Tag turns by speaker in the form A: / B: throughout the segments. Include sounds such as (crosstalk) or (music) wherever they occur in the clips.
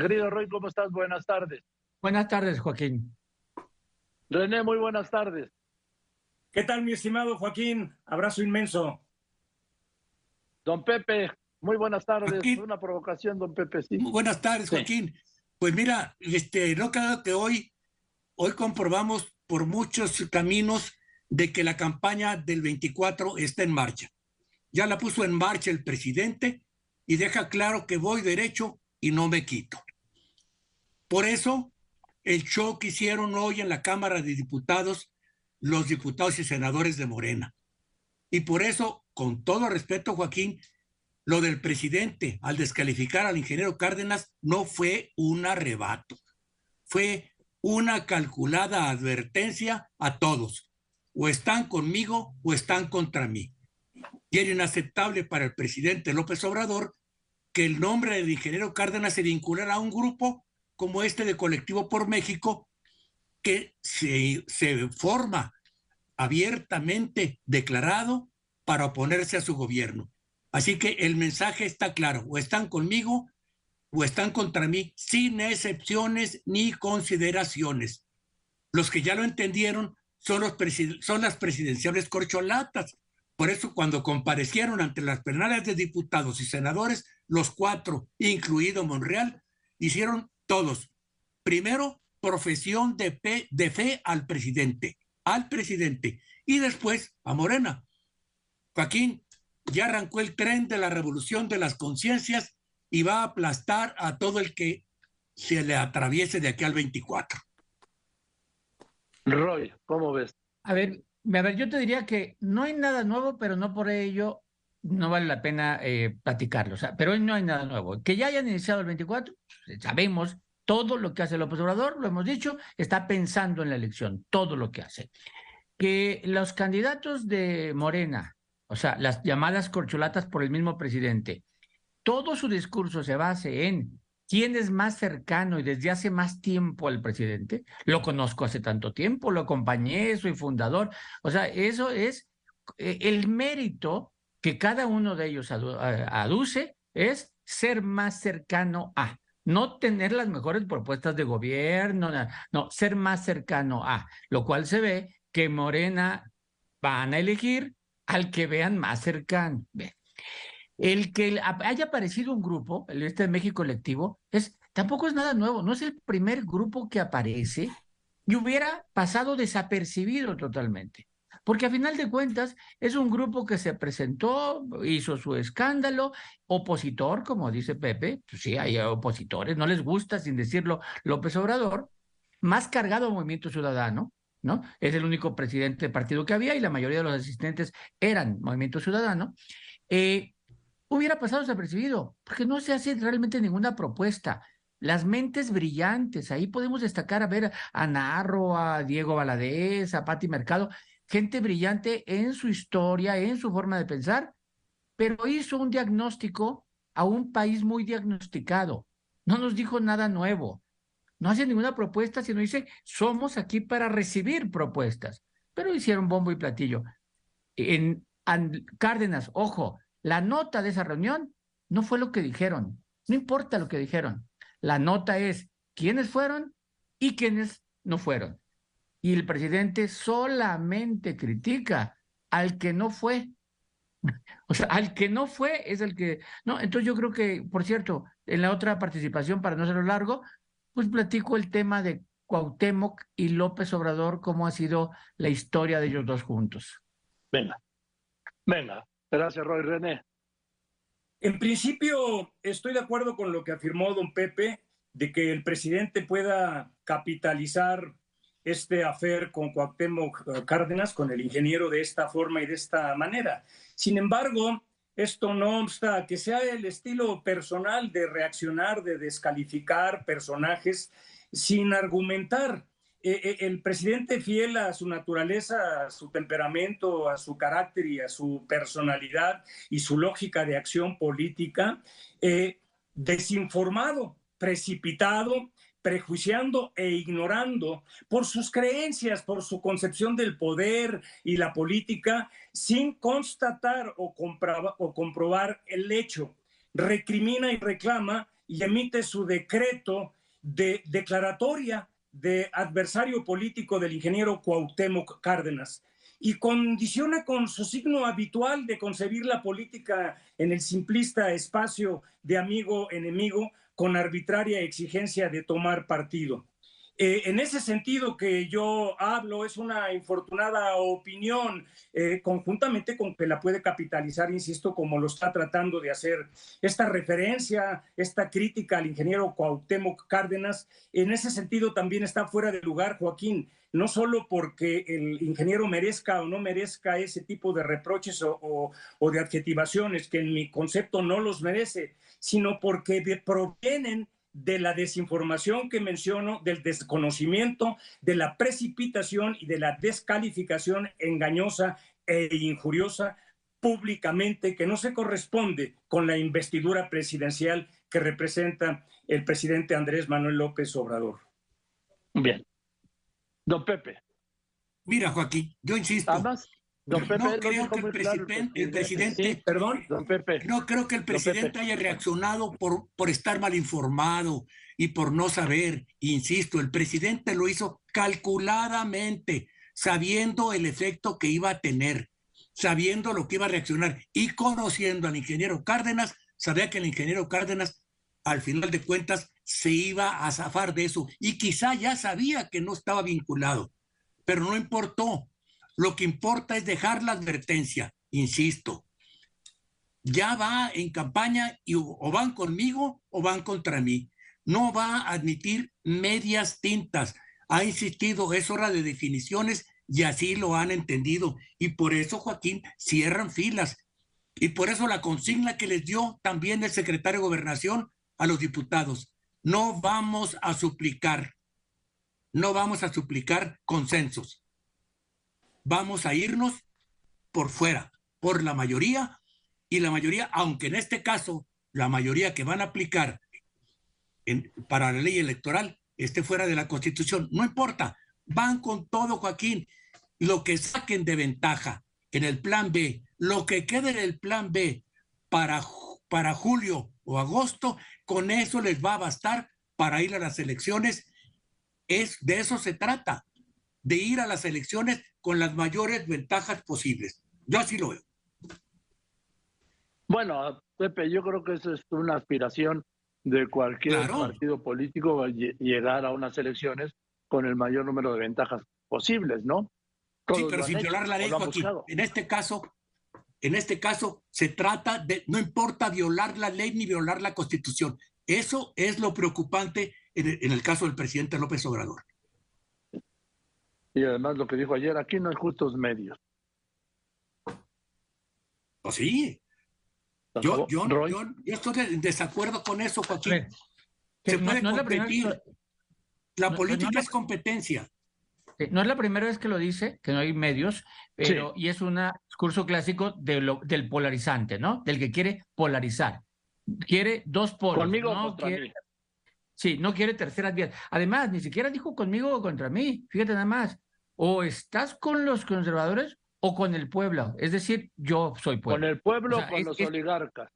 A: Querido Roy, ¿cómo estás? Buenas tardes.
B: Buenas tardes, Joaquín.
A: René, muy buenas tardes.
C: ¿Qué tal, mi estimado Joaquín? Abrazo inmenso.
A: Don Pepe, muy buenas tardes. Una provocación, don Pepe. Sí.
D: buenas tardes, Joaquín. Pues mira, este, no creo que hoy, hoy comprobamos por muchos caminos de que la campaña del 24 está en marcha. Ya la puso en marcha el presidente y deja claro que voy derecho y no me quito. Por eso, el show hicieron hoy en la Cámara de Diputados los diputados y senadores de Morena. Y por eso, con todo respeto, Joaquín, lo del presidente al descalificar al ingeniero Cárdenas no fue un arrebato, fue una calculada advertencia a todos. O están conmigo o están contra mí. Y era inaceptable para el presidente López Obrador que el nombre del ingeniero Cárdenas se vinculara a un grupo como este de Colectivo por México, que se, se forma abiertamente declarado para oponerse a su gobierno. Así que el mensaje está claro, o están conmigo o están contra mí, sin excepciones ni consideraciones. Los que ya lo entendieron son, los son las presidenciales corcholatas. Por eso cuando comparecieron ante las plenarias de diputados y senadores, los cuatro, incluido Monreal, hicieron todos. Primero, profesión de fe, de fe al presidente, al presidente, y después a Morena. Joaquín, ya arrancó el tren de la revolución de las conciencias y va a aplastar a todo el que se le atraviese de aquí al 24.
A: Roy, ¿cómo ves?
B: A ver, a ver, yo te diría que no hay nada nuevo, pero no por ello no vale la pena eh, platicarlo. O sea, pero hoy no hay nada nuevo. Que ya hayan iniciado el 24, pues, sabemos todo lo que hace el observador, lo hemos dicho, está pensando en la elección, todo lo que hace. Que los candidatos de Morena, o sea, las llamadas corcholatas por el mismo presidente, todo su discurso se base en quién es más cercano y desde hace más tiempo al presidente. Lo conozco hace tanto tiempo, lo acompañé, soy fundador. O sea, eso es eh, el mérito que cada uno de ellos aduce es ser más cercano a, no tener las mejores propuestas de gobierno, no, ser más cercano a, lo cual se ve que Morena van a elegir al que vean más cercano. El que haya aparecido un grupo, el este de México Colectivo, es, tampoco es nada nuevo, no es el primer grupo que aparece y hubiera pasado desapercibido totalmente porque a final de cuentas es un grupo que se presentó, hizo su escándalo, opositor, como dice Pepe, pues sí, hay opositores, no les gusta, sin decirlo, López Obrador, más cargado Movimiento Ciudadano, ¿no? Es el único presidente de partido que había y la mayoría de los asistentes eran Movimiento Ciudadano. Eh, hubiera pasado desapercibido, porque no se hace realmente ninguna propuesta. Las mentes brillantes, ahí podemos destacar a ver a Narro, a Diego Valadez, a Patti Mercado, gente brillante en su historia, en su forma de pensar, pero hizo un diagnóstico a un país muy diagnosticado. No nos dijo nada nuevo. No hace ninguna propuesta, sino dice, somos aquí para recibir propuestas. Pero hicieron bombo y platillo. En, Cárdenas, ojo, la nota de esa reunión no fue lo que dijeron. No importa lo que dijeron. La nota es quiénes fueron y quiénes no fueron y el presidente solamente critica al que no fue. O sea, al que no fue es el que... No, entonces yo creo que, por cierto, en la otra participación, para no hacerlo largo, pues platico el tema de Cuauhtémoc y López Obrador, cómo ha sido la historia de ellos dos juntos.
A: Venga, venga. Gracias, Roy René.
C: En principio, estoy de acuerdo con lo que afirmó don Pepe, de que el presidente pueda capitalizar este afer con Cuauhtémoc eh, Cárdenas, con el ingeniero de esta forma y de esta manera. Sin embargo, esto no obsta que sea el estilo personal de reaccionar, de descalificar personajes sin argumentar. Eh, eh, el presidente fiel a su naturaleza, a su temperamento, a su carácter y a su personalidad y su lógica de acción política, desinformado, precipitado, prejuiciando e ignorando por sus creencias, por su concepción del poder y la política, sin constatar o, o comprobar el hecho. Recrimina y reclama y emite su decreto de declaratoria de adversario político del ingeniero Cuauhtémoc Cárdenas y condiciona con su signo habitual de concebir la política en el simplista espacio de amigo-enemigo con arbitraria exigencia de tomar partido. Eh, en ese sentido que yo hablo es una infortunada opinión, eh, conjuntamente con que la puede capitalizar, insisto, como lo está tratando de hacer esta referencia, esta crítica al ingeniero Cuauhtémoc Cárdenas. En ese sentido también está fuera de lugar, Joaquín, no solo porque el ingeniero merezca o no merezca ese tipo de reproches o, de adjetivaciones, que en mi concepto no los merece, sino porque provienen de la desinformación que menciono, del desconocimiento, de la precipitación y de la descalificación engañosa e injuriosa públicamente que no se corresponde con la investidura presidencial que representa el presidente Andrés Manuel López Obrador.
A: Bien. Don Pepe.
D: Mira, Joaquín, yo insisto.
A: Don Pepe,
D: no creo que el, presidente, perdón,
A: don Pepe,
D: no creo que el presidente haya reaccionado por, por estar mal informado y por no saber. Insisto, el presidente lo hizo calculadamente, sabiendo el efecto que iba a tener, sabiendo lo que iba a reaccionar y conociendo al ingeniero Cárdenas, sabía que el ingeniero Cárdenas, al final de cuentas, se iba a zafar de eso y quizá ya sabía que no estaba vinculado, pero no importó lo que importa es dejar la advertencia, insisto. Ya va en campaña y o van conmigo o van contra mí. No va a admitir medias tintas. Ha insistido, es hora de definiciones y así lo han entendido. Y por eso, Joaquín, cierran filas. Y por eso la consigna que les dio también el secretario de Gobernación a los diputados. No vamos a suplicar, no vamos a suplicar consensos. Vamos a irnos por fuera, por la mayoría, y la mayoría, aunque en este caso la mayoría que van a aplicar para la ley electoral esté fuera de la constitución, no importa, van con todo, Joaquín, lo que saquen de ventaja en el plan B, lo que quede en el plan B para, para julio o agosto, con eso les va a bastar para ir a las elecciones. Es, de eso se trata, de ir a las elecciones con las mayores ventajas posibles. Yo así lo veo.
A: Bueno, Pepe, yo creo que eso es una aspiración de cualquier partido político llegar a unas elecciones con el mayor número de ventajas posibles, ¿no?
D: sí, pero sin violar la ley, Joaquín. En este caso, en este caso se trata de, no importa violar la ley ni violar la constitución. Eso es lo preocupante en el caso del presidente López Obrador.
A: Y además lo que dijo ayer, aquí no hay justos medios.
D: ¿Oh, sí? Yo, yo, yo, estoy en desacuerdo con eso, Joaquín. Se puede competir. La, política es competencia.
B: No es la primera vez que lo dice, que no hay medios, pero y es un discurso clásico de lo, del polarizante, ¿no? Del que quiere polarizar. Quiere dos polos.
A: Conmigo
B: no
A: quiere,
B: Sí, no quiere terceras vías. Además, ni siquiera dijo conmigo o contra mí. Fíjate nada más o estás con los conservadores o con el pueblo. Es decir, yo soy pueblo.
A: Con el pueblo o, con los oligarcas.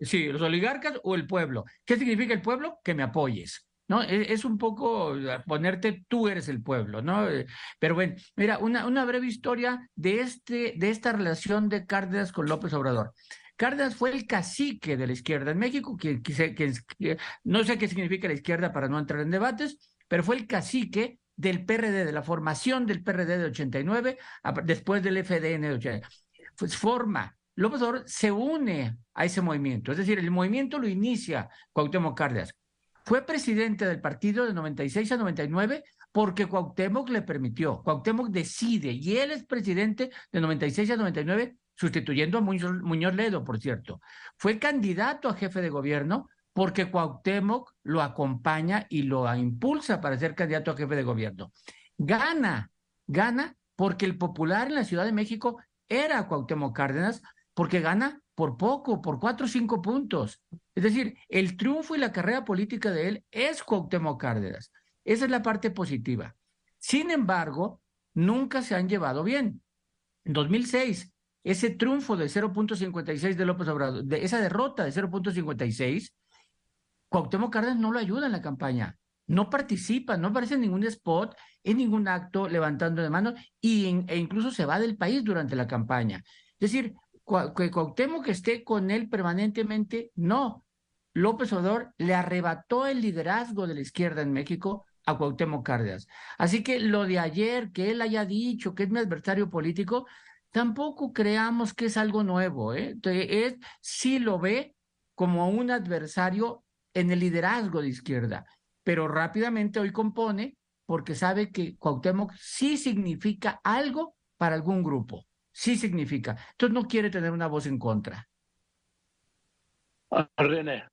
B: Sí, los oligarcas o el pueblo. ¿Qué significa el pueblo? Que me apoyes. ¿No? E, es, un poco ponerte tú eres el pueblo, ¿no? Eh, pero bueno, mira, una, una breve historia de, este, de esta relación de Cárdenas con López Obrador. Cárdenas fue el cacique de la izquierda en México, que, no sé qué significa la izquierda para no entrar en debates, pero fue el cacique del PRD, de la formación del PRD de 89, después del FDN de 89. Pues forma, López Obrador se une a ese movimiento, es decir, el movimiento lo inicia Cuauhtémoc Cárdenas. Fue presidente del partido de 96 a 99 porque Cuauhtémoc le permitió. Cuauhtémoc decide y él es presidente de 96 a 99 sustituyendo a Muñoz Ledo, por cierto. Fue candidato a jefe de gobierno porque Cuauhtémoc lo acompaña y lo impulsa para ser candidato a jefe de gobierno. Gana, gana porque el popular en la Ciudad de México era Cuauhtémoc Cárdenas, porque gana por poco, por cuatro o cinco puntos. Es decir, el triunfo y la carrera política de él es Cuauhtémoc Cárdenas. Esa es la parte positiva. Sin embargo, nunca se han llevado bien. En 2006, ese triunfo de 0.56 de López Obrador, de esa derrota de 0.56, Cuauhtémoc Cárdenas no lo ayuda en la campaña, no participa, no aparece en ningún spot, en ningún acto levantando de manos y e incluso se va del país durante la campaña. Es decir, que Cuauhtémoc esté con él permanentemente, no. López Obrador le arrebató el liderazgo de la izquierda en México a Cuauhtémoc Cárdenas. Así que lo de ayer, que él haya dicho que es mi adversario político, tampoco creamos que es algo nuevo. ¿eh? Sí lo ve como un adversario en el liderazgo de izquierda, pero rápidamente hoy compone porque sabe que Cuauhtémoc sí significa algo para algún grupo, sí significa. Entonces no quiere tener una voz en contra.
A: Ah, René.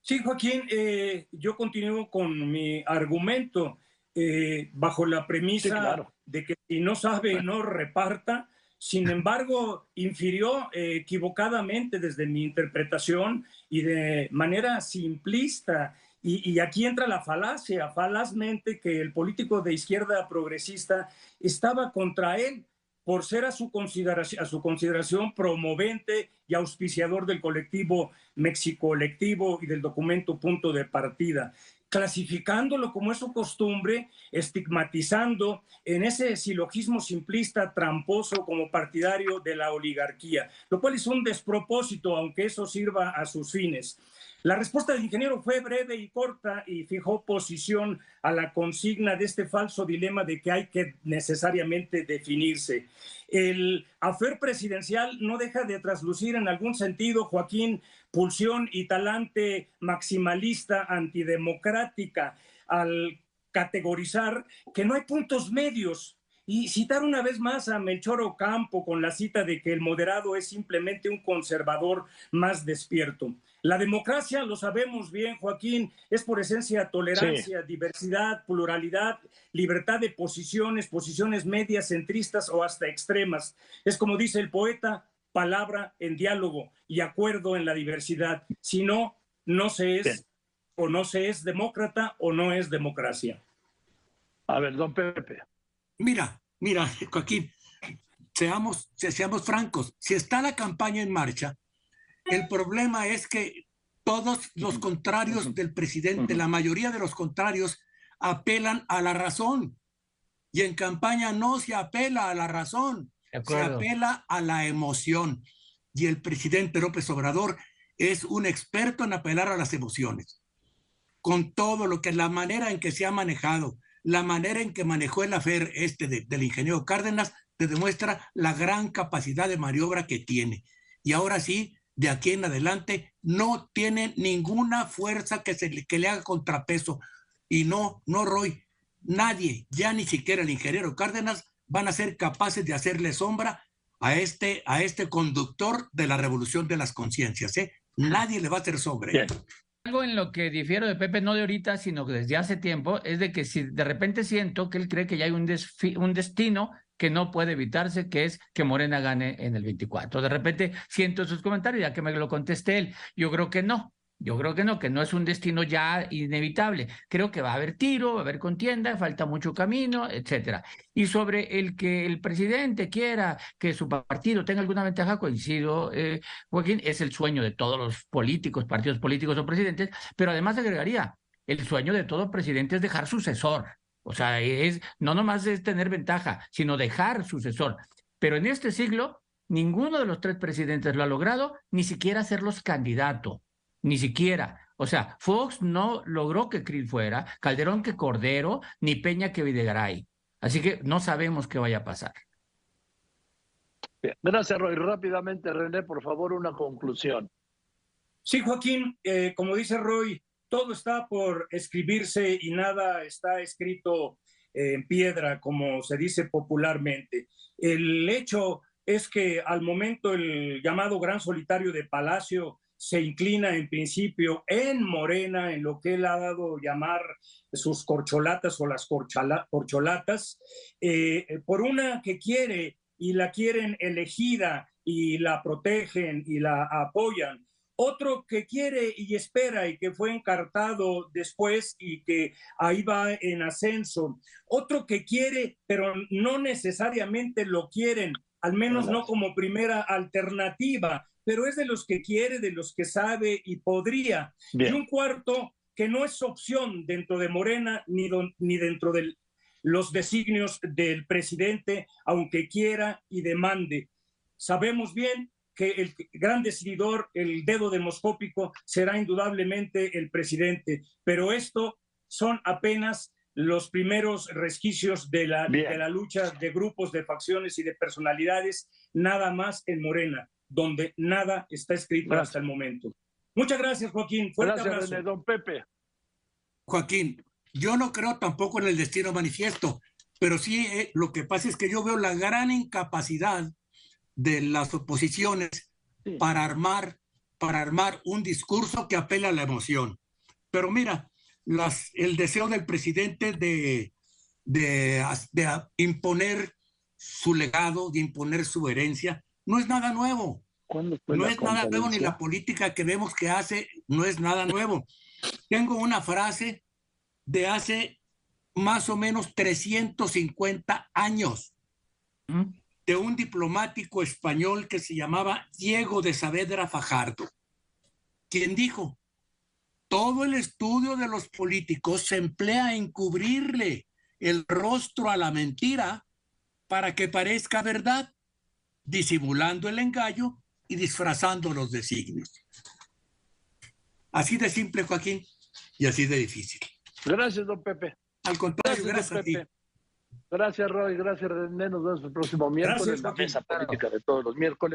C: Sí, Joaquín, eh, yo continúo con mi argumento eh, bajo la premisa de que si no sabe, no reparta. Sin embargo, infirió eh, equivocadamente desde mi interpretación y de manera simplista. Y, y, aquí entra la falacia, falazmente, que el político de izquierda progresista estaba contra él por ser a su, consideración, promovente y auspiciador del colectivo México Colectivo y del documento Punto de Partida, clasificándolo como es su costumbre, estigmatizando en ese silogismo simplista tramposo como partidario de la oligarquía, lo cual es un despropósito, aunque eso sirva a sus fines. La respuesta del ingeniero fue breve y corta y fijó posición a la consigna de este falso dilema de que hay que necesariamente definirse. El afer presidencial no deja de traslucir en algún sentido, Joaquín, pulsión y talante maximalista antidemocrática al categorizar que no hay puntos medios y citar una vez más a Melchor Ocampo con la cita de que el moderado es simplemente un conservador más despierto. La democracia, lo sabemos bien, Joaquín, es por esencia tolerancia, diversidad, pluralidad, libertad de posiciones, posiciones medias, centristas o hasta extremas. Es como dice el poeta, palabra en diálogo y acuerdo en la diversidad. Si no, no se es o no se es demócrata o no es democracia.
A: A ver, don Pepe.
D: Mira, mira, (laughs) Joaquín, seamos, seamos francos, si está la campaña en marcha, el problema es que todos los contrarios del presidente, la mayoría de los contrarios, apelan a la razón. Y en campaña no se apela a la razón, se apela a la emoción. Y el presidente López Obrador es un experto en apelar a las emociones. Con todo lo que es la manera en que se ha manejado, la manera en que manejó el afer este del ingeniero Cárdenas te demuestra la gran capacidad de maniobra que tiene. Y ahora sí, de aquí en adelante, no tiene ninguna fuerza que, se, que le haga contrapeso. Y no, no, Roy, nadie, ya ni siquiera el ingeniero Cárdenas, van a ser capaces de hacerle sombra a este, a este conductor de la revolución de las conciencias. ¿eh? Nadie le va a hacer sombra. ¿eh?
B: Algo en lo que difiero de Pepe, no de ahorita, sino desde hace tiempo, es de que si de repente siento que él cree que ya hay un, un destino que no puede evitarse, que es que Morena gane en el 24. De repente siento sus comentarios, ya que me lo conteste él. Yo creo que no. Yo creo que no, que no es un destino ya inevitable. Creo que va a haber tiro, va a haber contienda, falta mucho camino, etcétera. Y sobre el que el presidente quiera que su partido tenga alguna ventaja, coincido, eh, Joaquín, es el sueño de todos los políticos, partidos políticos o presidentes, pero además agregaría, el sueño de todo presidente es dejar sucesor. O sea, es no nomás es tener ventaja, sino dejar sucesor. Pero en este siglo, ninguno de los tres presidentes lo ha logrado, ni siquiera serlos candidato ni siquiera. O sea, Fox no logró que Krill fuera, Calderón que Cordero, ni Peña que Videgaray. Así que no sabemos qué vaya a pasar.
A: Gracias, Roy. Rápidamente, René, por favor, una conclusión.
C: Sí, Joaquín, eh, como dice Roy, todo está por escribirse y nada está escrito en piedra, como se dice popularmente. El hecho es que al momento el llamado gran solitario de Palacio se inclina en principio en Morena, en lo que él ha dado llamar sus corcholatas o las corcholatas, eh, por una que quiere y la quieren elegida y la protegen y la apoyan. Otro que quiere y espera y que fue encartado después y que ahí va en ascenso. Otro que quiere, pero no necesariamente lo quieren, al menos no como primera alternativa pero es de los que quiere, de los que sabe y podría. Y un cuarto que no es opción dentro de Morena ni, ni dentro de los designios del presidente, aunque quiera y demande. Sabemos bien que el gran decididor, el dedo demoscópico, será indudablemente el presidente, pero esto son apenas los primeros resquicios de la, de la lucha de grupos, de facciones y de personalidades, nada más en Morena, donde nada está escrito hasta el momento. Muchas gracias, Joaquín.
A: Fuerte gracias, don Pepe.
D: Joaquín, yo no creo tampoco en el destino manifiesto, pero sí eh, lo que pasa es que yo veo la gran incapacidad de las oposiciones para armar para armar un discurso que apela a la emoción. Pero mira, las, el deseo del presidente de, de, imponer su legado, de imponer su herencia, no es nada nuevo. No es nada nuevo ni la política que vemos que hace, no es nada nuevo. Tengo una frase de hace más o menos 350 años ¿Mm? de un diplomático español que se llamaba Diego de Saavedra Fajardo, quien dijo, todo el estudio de los políticos se emplea en cubrirle el rostro a la mentira para que parezca verdad, disimulando el engaño y disfrazando los designios. Así de simple, Joaquín, y así de difícil.
A: Gracias, don Pepe.
D: Al contrario, gracias, a ti.
A: Gracias, Roy. Gracias, René. Nos vemos el próximo miércoles. la mesa política de todos los miércoles.